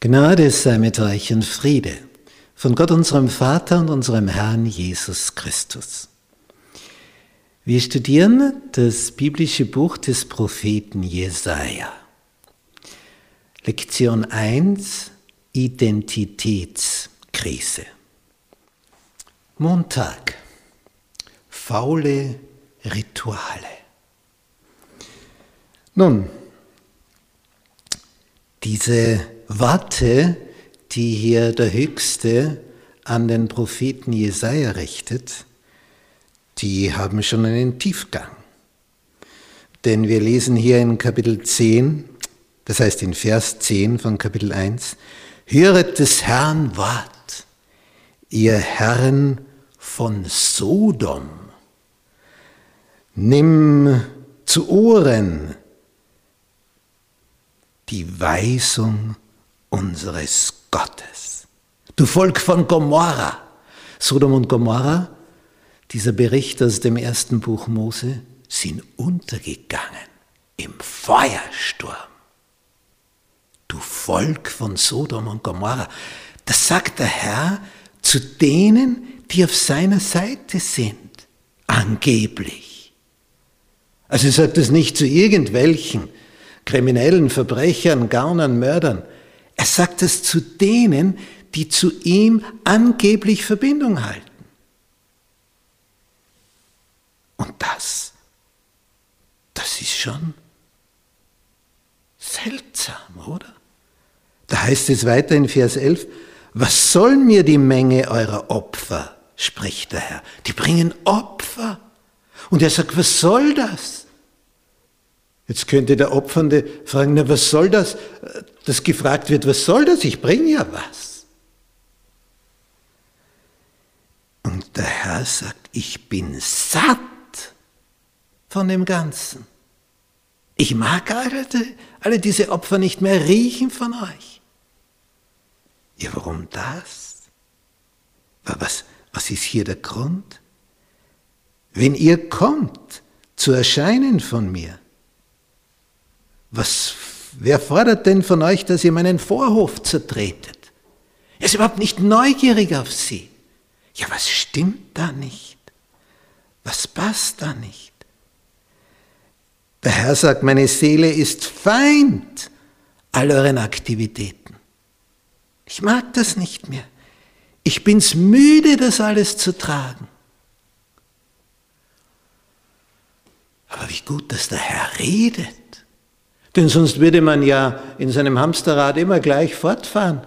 Gnade sei mit euch und Friede von Gott unserem Vater und unserem Herrn Jesus Christus. Wir studieren das biblische Buch des Propheten Jesaja. Lektion 1 Identitätskrise. Montag. Faule Rituale. Nun, diese Worte, die hier der Höchste an den Propheten Jesaja richtet, die haben schon einen Tiefgang. Denn wir lesen hier in Kapitel 10, das heißt in Vers 10 von Kapitel 1, Höret des Herrn Wort, ihr Herren von Sodom. Nimm zu Ohren die Weisung unseres Gottes. Du Volk von Gomorra. Sodom und Gomorra, dieser Bericht aus dem ersten Buch Mose, sind untergegangen im Feuersturm. Du Volk von Sodom und Gomorra. Das sagt der Herr zu denen, die auf seiner Seite sind. Angeblich. Also er sagt es nicht zu irgendwelchen kriminellen Verbrechern, Gaunern, Mördern. Sagt es zu denen, die zu ihm angeblich Verbindung halten. Und das, das ist schon seltsam, oder? Da heißt es weiter in Vers 11, was soll mir die Menge eurer Opfer, spricht der Herr. Die bringen Opfer. Und er sagt, was soll das? Jetzt könnte der Opfernde fragen, na was soll das? Dass gefragt wird, was soll das? Ich bringe ja was. Und der Herr sagt, ich bin satt von dem Ganzen. Ich mag alle, alle diese Opfer nicht mehr riechen von euch. Ja, warum das? Was, was ist hier der Grund? Wenn ihr kommt zu erscheinen von mir, was, wer fordert denn von euch, dass ihr meinen Vorhof zertretet? Er ist überhaupt nicht neugierig auf sie. Ja, was stimmt da nicht? Was passt da nicht? Der Herr sagt, meine Seele ist Feind all euren Aktivitäten. Ich mag das nicht mehr. Ich bin's müde, das alles zu tragen. Aber wie gut, dass der Herr redet. Denn sonst würde man ja in seinem Hamsterrad immer gleich fortfahren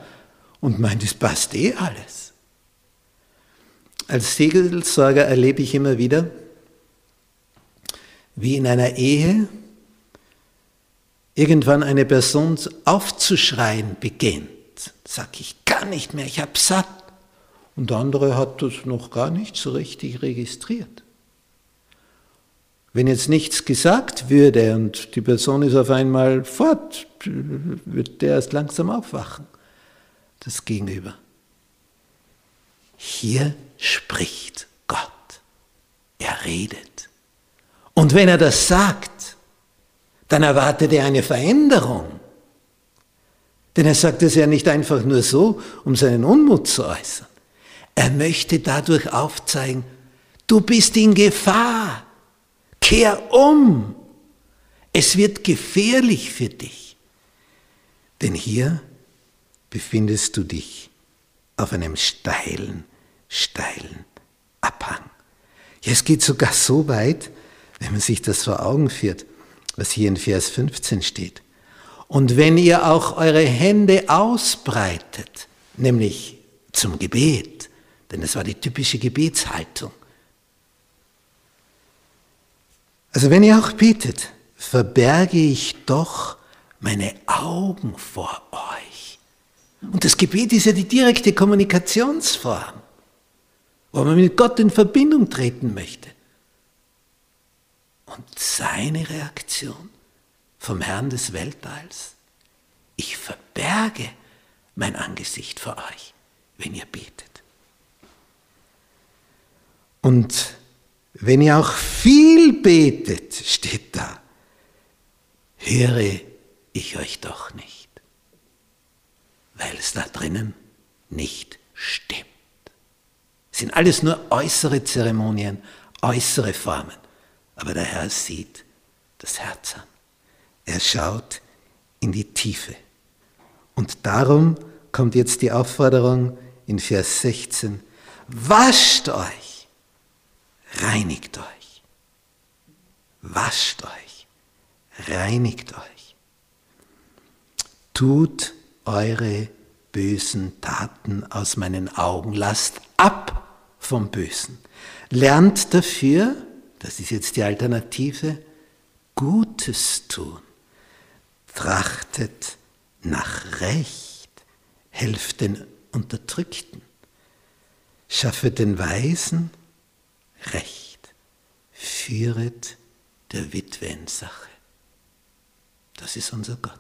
und meint, es passt eh alles. Als Segelsorger erlebe ich immer wieder, wie in einer Ehe irgendwann eine Person aufzuschreien beginnt. Sag, ich kann nicht mehr, ich habe satt. Und der andere hat das noch gar nicht so richtig registriert. Wenn jetzt nichts gesagt würde und die Person ist auf einmal fort, wird der erst langsam aufwachen, das Gegenüber. Hier spricht Gott. Er redet. Und wenn er das sagt, dann erwartet er eine Veränderung. Denn er sagt es ja nicht einfach nur so, um seinen Unmut zu äußern. Er möchte dadurch aufzeigen, du bist in Gefahr. Kehr um. Es wird gefährlich für dich. Denn hier befindest du dich auf einem steilen, steilen Abhang. Ja, es geht sogar so weit, wenn man sich das vor Augen führt, was hier in Vers 15 steht. Und wenn ihr auch eure Hände ausbreitet, nämlich zum Gebet, denn es war die typische Gebetshaltung, Also wenn ihr auch betet, verberge ich doch meine Augen vor euch. Und das Gebet ist ja die direkte Kommunikationsform, wo man mit Gott in Verbindung treten möchte. Und seine Reaktion vom Herrn des Weltalls, ich verberge mein Angesicht vor euch, wenn ihr betet. Und wenn ihr auch viel betet, steht da, höre ich euch doch nicht. weil es da drinnen nicht stimmt. Es sind alles nur äußere Zeremonien, äußere Formen. Aber der Herr sieht das Herz an. Er schaut in die Tiefe. Und darum kommt jetzt die Aufforderung in Vers 16, wascht euch, reinigt euch, wascht euch, reinigt euch, tut eure bösen Taten aus meinen Augen, lasst ab vom Bösen, lernt dafür, das ist jetzt die Alternative, Gutes tun, trachtet nach Recht, helft den Unterdrückten, schaffet den Weisen Recht, führet der Witwen Sache. Das ist unser Gott.